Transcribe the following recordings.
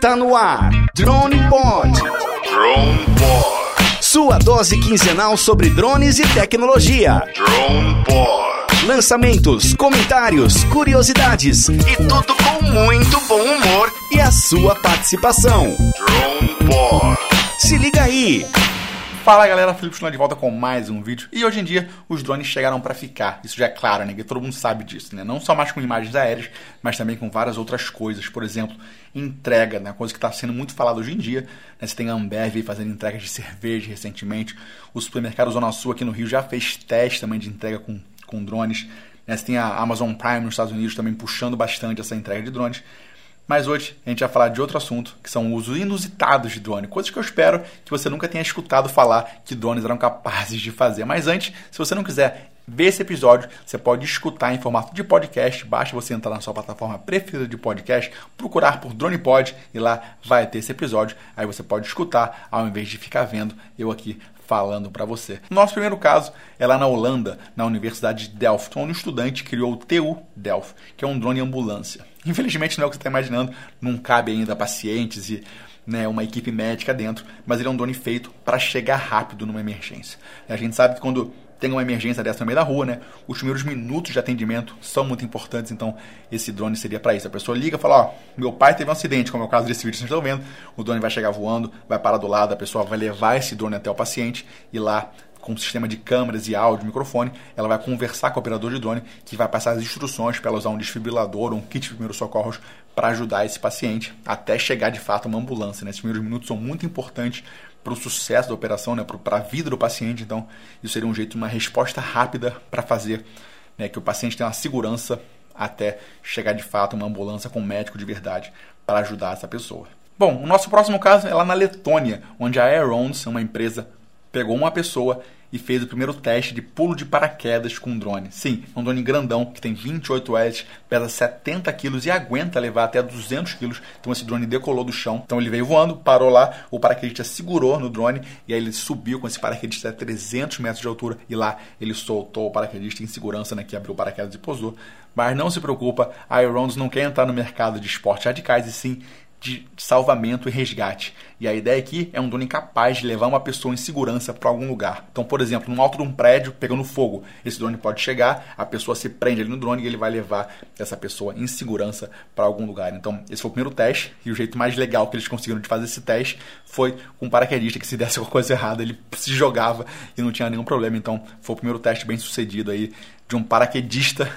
Tá no ar, Drone Pod. Drone Pod. Sua dose quinzenal sobre drones e tecnologia. Drone Pod. Lançamentos, comentários, curiosidades e tudo com muito bom humor e a sua participação. Drone Pod. Se liga aí! Fala galera, Felipe Chulão de volta com mais um vídeo. E hoje em dia os drones chegaram para ficar. Isso já é claro, né? Todo mundo sabe disso, né? Não só mais com imagens aéreas, mas também com várias outras coisas. Por exemplo, entrega, né? Coisa que está sendo muito falada hoje em dia. Né? Você tem a Ambev fazendo entregas de cerveja recentemente. O supermercado Zona Sul aqui no Rio já fez teste também de entrega com, com drones. Né? Você tem a Amazon Prime nos Estados Unidos também puxando bastante essa entrega de drones. Mas hoje a gente vai falar de outro assunto, que são usos inusitados de drone. Coisas que eu espero que você nunca tenha escutado falar que drones eram capazes de fazer. Mas antes, se você não quiser ver esse episódio, você pode escutar em formato de podcast. Basta você entrar na sua plataforma preferida de podcast, procurar por DronePod e lá vai ter esse episódio. Aí você pode escutar ao invés de ficar vendo eu aqui falando para você. Nosso primeiro caso é lá na Holanda, na Universidade de Delft, onde um estudante criou o TU Delft, que é um drone ambulância. Infelizmente não é o que você está imaginando, não cabe ainda pacientes e né, uma equipe médica dentro, mas ele é um drone feito para chegar rápido numa emergência. A gente sabe que quando tem uma emergência dessa no meio da rua, né? Os primeiros minutos de atendimento são muito importantes, então esse drone seria para isso. A pessoa liga e fala: Ó, meu pai teve um acidente, como é o caso desse vídeo que vocês estão vendo. O drone vai chegar voando, vai parar do lado, a pessoa vai levar esse drone até o paciente e lá com um sistema de câmeras e áudio, microfone, ela vai conversar com o operador de drone, que vai passar as instruções para ela usar um desfibrilador, um kit de primeiros socorros para ajudar esse paciente até chegar de fato uma ambulância. Né? Esses primeiros minutos são muito importantes para o sucesso da operação, né? para a vida do paciente. Então, isso seria um jeito, uma resposta rápida para fazer né? que o paciente tenha uma segurança até chegar de fato uma ambulância com um médico de verdade para ajudar essa pessoa. Bom, o nosso próximo caso é lá na Letônia, onde a Aerons, uma empresa pegou uma pessoa e fez o primeiro teste de pulo de paraquedas com um drone. Sim, é um drone grandão que tem 28 hélices, pesa 70 kg e aguenta levar até 200 kg. Então esse drone decolou do chão. Então ele veio voando, parou lá, o paraquedista segurou no drone e aí ele subiu com esse paraquedista a 300 metros de altura e lá ele soltou o paraquedista em segurança, né, que abriu o paraquedas e pousou. Mas não se preocupa, a Aerons não quer entrar no mercado de esportes radicais e sim de salvamento e resgate. E a ideia aqui é um drone capaz de levar uma pessoa em segurança para algum lugar. Então, por exemplo, no alto de um prédio pegando fogo, esse drone pode chegar, a pessoa se prende ali no drone e ele vai levar essa pessoa em segurança para algum lugar. Então, esse foi o primeiro teste e o jeito mais legal que eles conseguiram de fazer esse teste foi com um paraquedista que se desse alguma coisa errada, ele se jogava e não tinha nenhum problema. Então, foi o primeiro teste bem sucedido aí de um paraquedista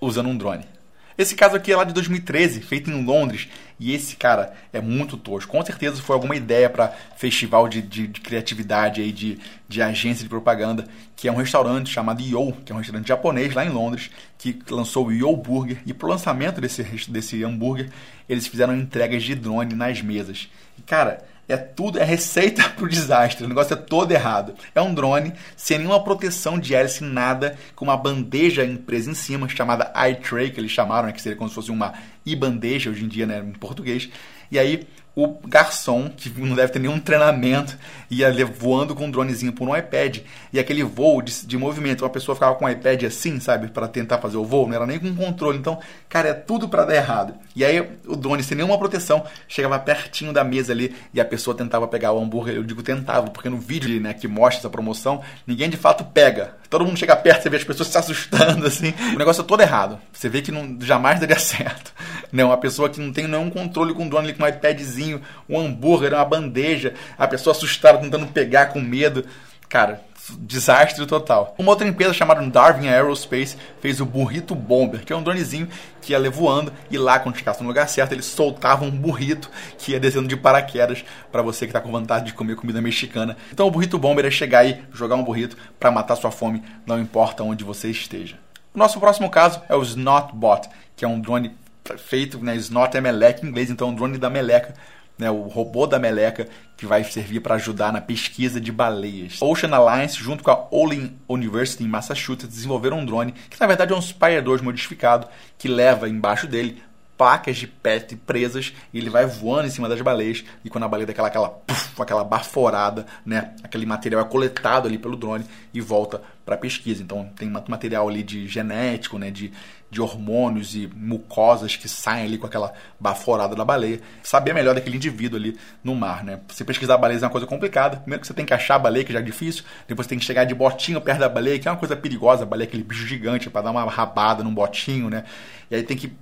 usando um drone. Esse caso aqui é lá de 2013, feito em Londres, e esse cara é muito tosco. Com certeza foi alguma ideia para festival de, de, de, criatividade aí de, de agência de propaganda, que é um restaurante chamado Yo, que é um restaurante japonês lá em Londres, que lançou o Yo Burger. E pro lançamento desse, desse hambúrguer, eles fizeram entregas de drone nas mesas. E cara, é tudo, é receita para o desastre. O negócio é todo errado. É um drone sem nenhuma proteção de hélice, nada, com uma bandeja impresa em cima, chamada iTray, que eles chamaram, né, que seria como se fosse uma i-bandeja hoje em dia, né, em português. E aí o garçom, que não deve ter nenhum treinamento, ia voando com um dronezinho por um iPad. E aquele voo de, de movimento, uma pessoa ficava com o iPad assim, sabe, para tentar fazer o voo, não era nem com controle. Então, cara, é tudo para dar errado. E aí o drone, sem nenhuma proteção, chegava pertinho da mesa ali e a pessoa tentava pegar o hambúrguer. Eu digo tentava, porque no vídeo né, que mostra essa promoção, ninguém de fato pega. Todo mundo chega perto, você vê as pessoas se assustando, assim. O negócio é todo errado. Você vê que não, jamais daria certo. Né? Uma pessoa que não tem nenhum controle com o drone com um iPadzinho, um hambúrguer, uma bandeja, a pessoa assustada tentando pegar com medo. Cara, desastre total. Uma outra empresa chamada Darwin Aerospace fez o Burrito Bomber, que é um dronezinho que ia voando e lá, quando chegasse no lugar certo, ele soltava um burrito que ia descendo de paraquedas para você que está com vontade de comer comida mexicana. Então o Burrito Bomber é chegar aí, jogar um burrito para matar sua fome, não importa onde você esteja. O nosso próximo caso é o Snotbot, que é um drone feito, né, Snot é meleca em inglês, então é um drone da meleca né, o robô da meleca que vai servir para ajudar na pesquisa de baleias. Ocean Alliance, junto com a Olin University em Massachusetts, desenvolveram um drone que na verdade é um Spire 2 modificado que leva embaixo dele placas de PET presas e ele vai voando em cima das baleias. E quando a baleia dá aquela, aquela, puff, aquela baforada, né, aquele material é coletado ali pelo drone e volta para pesquisa. Então tem material ali de genético, né, de, de hormônios e mucosas que saem ali com aquela baforada da baleia. Saber melhor daquele indivíduo ali no mar, né? Você pesquisar baleias é uma coisa complicada. Primeiro que você tem que achar a baleia, que já é difícil. Depois você tem que chegar de botinho perto da baleia, que é uma coisa perigosa. A baleia é aquele bicho gigante para dar uma rabada num botinho, né? E aí tem que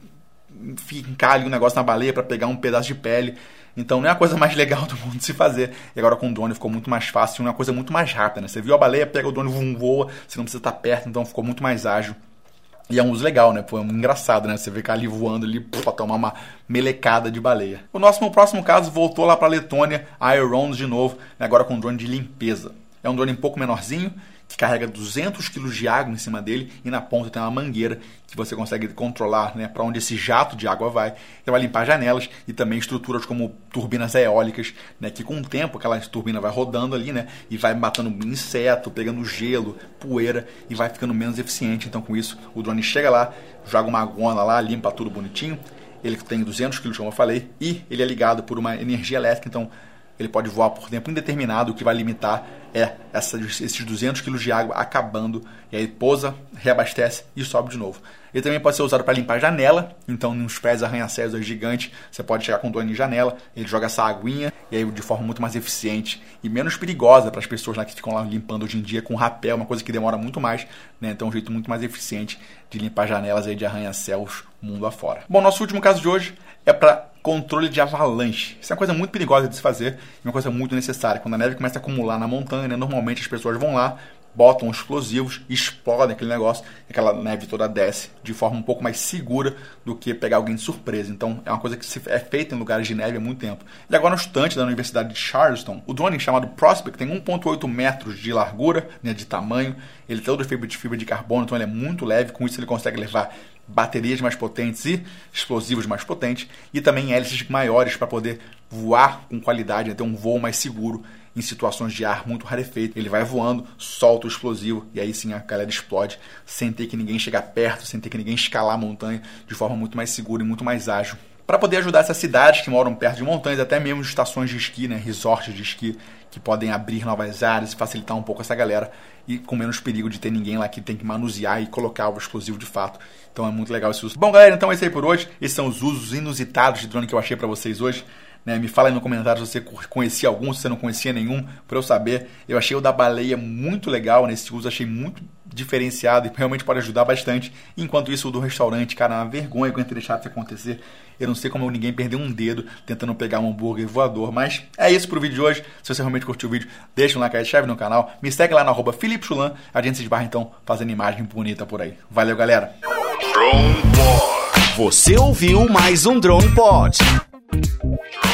fincar ali um negócio na baleia para pegar um pedaço de pele. Então não é a coisa mais legal do mundo se fazer. E agora com o drone ficou muito mais fácil, uma coisa muito mais rápida. Né? Você viu a baleia, pega o drone, voa, você não precisa estar perto, então ficou muito mais ágil. E é um uso legal, né? Pô, é engraçado, né? Você vê ali voando ali pra tomar uma melecada de baleia. O nosso próximo caso voltou lá pra Letônia, Irons de novo, agora com um drone de limpeza. É um drone um pouco menorzinho, que carrega 200 kg de água em cima dele e na ponta tem uma mangueira que você consegue controlar né, para onde esse jato de água vai. Ele vai limpar janelas e também estruturas como turbinas eólicas, né, que com o tempo aquela turbina vai rodando ali né, e vai matando inseto, pegando gelo, poeira e vai ficando menos eficiente. Então com isso o drone chega lá, joga uma gona lá, limpa tudo bonitinho. Ele tem 200 kg, como eu falei, e ele é ligado por uma energia elétrica, então ele pode voar por tempo indeterminado, o que vai limitar é essa, esses 200 kg de água acabando, e aí pousa, reabastece e sobe de novo. Ele também pode ser usado para limpar janela, então nos pés arranha-céus gigantes, você pode chegar com drone em janela, ele joga essa aguinha, e aí de forma muito mais eficiente e menos perigosa para as pessoas lá que ficam lá limpando hoje em dia com rapel, uma coisa que demora muito mais, né? então é um jeito muito mais eficiente de limpar janelas aí de arranha-céus mundo afora. Bom, nosso último caso de hoje é para controle de avalanche. Isso é uma coisa muito perigosa de se fazer e uma coisa muito necessária. Quando a neve começa a acumular na montanha, né, normalmente as pessoas vão lá, botam explosivos, explodem aquele negócio, aquela neve toda desce de forma um pouco mais segura do que pegar alguém de surpresa. Então é uma coisa que é feita em lugares de neve há muito tempo. E agora no estante da Universidade de Charleston, o drone chamado Prospect tem 1,8 metros de largura, né, de tamanho, ele é todo fibra de fibra de carbono, então ele é muito leve, com isso ele consegue levar baterias mais potentes e explosivos mais potentes, e também hélices maiores para poder voar com qualidade, né, ter um voo mais seguro em situações de ar muito rarefeito. Ele vai voando, solta o explosivo e aí sim a galera explode sem ter que ninguém chegar perto, sem ter que ninguém escalar a montanha de forma muito mais segura e muito mais ágil. Para poder ajudar essas cidades que moram perto de montanhas, até mesmo estações de esqui, né, resorts de esqui, que podem abrir novas áreas e facilitar um pouco essa galera e com menos perigo de ter ninguém lá que tem que manusear e colocar o explosivo de fato. Então é muito legal esse uso. Bom, galera, então é isso aí por hoje. Esses são os usos inusitados de drone que eu achei para vocês hoje. Né? Me fala aí no comentário se você conhecia algum, se você não conhecia nenhum, para eu saber. Eu achei o da baleia muito legal nesse uso, achei muito diferenciado e realmente pode ajudar bastante. Enquanto isso, o do restaurante, cara, é uma vergonha que eu ter deixado isso acontecer. Eu não sei como ninguém perdeu um dedo tentando pegar um hambúrguer voador. Mas é isso pro vídeo de hoje. Se você realmente curtiu o vídeo, deixa um like, se inscreve no canal. Me segue lá no arroba Felipe Chulan. A gente se esbarra então fazendo imagem bonita por aí. Valeu, galera! Drone Pod. Você ouviu mais um Drone Pod. Drone Pod.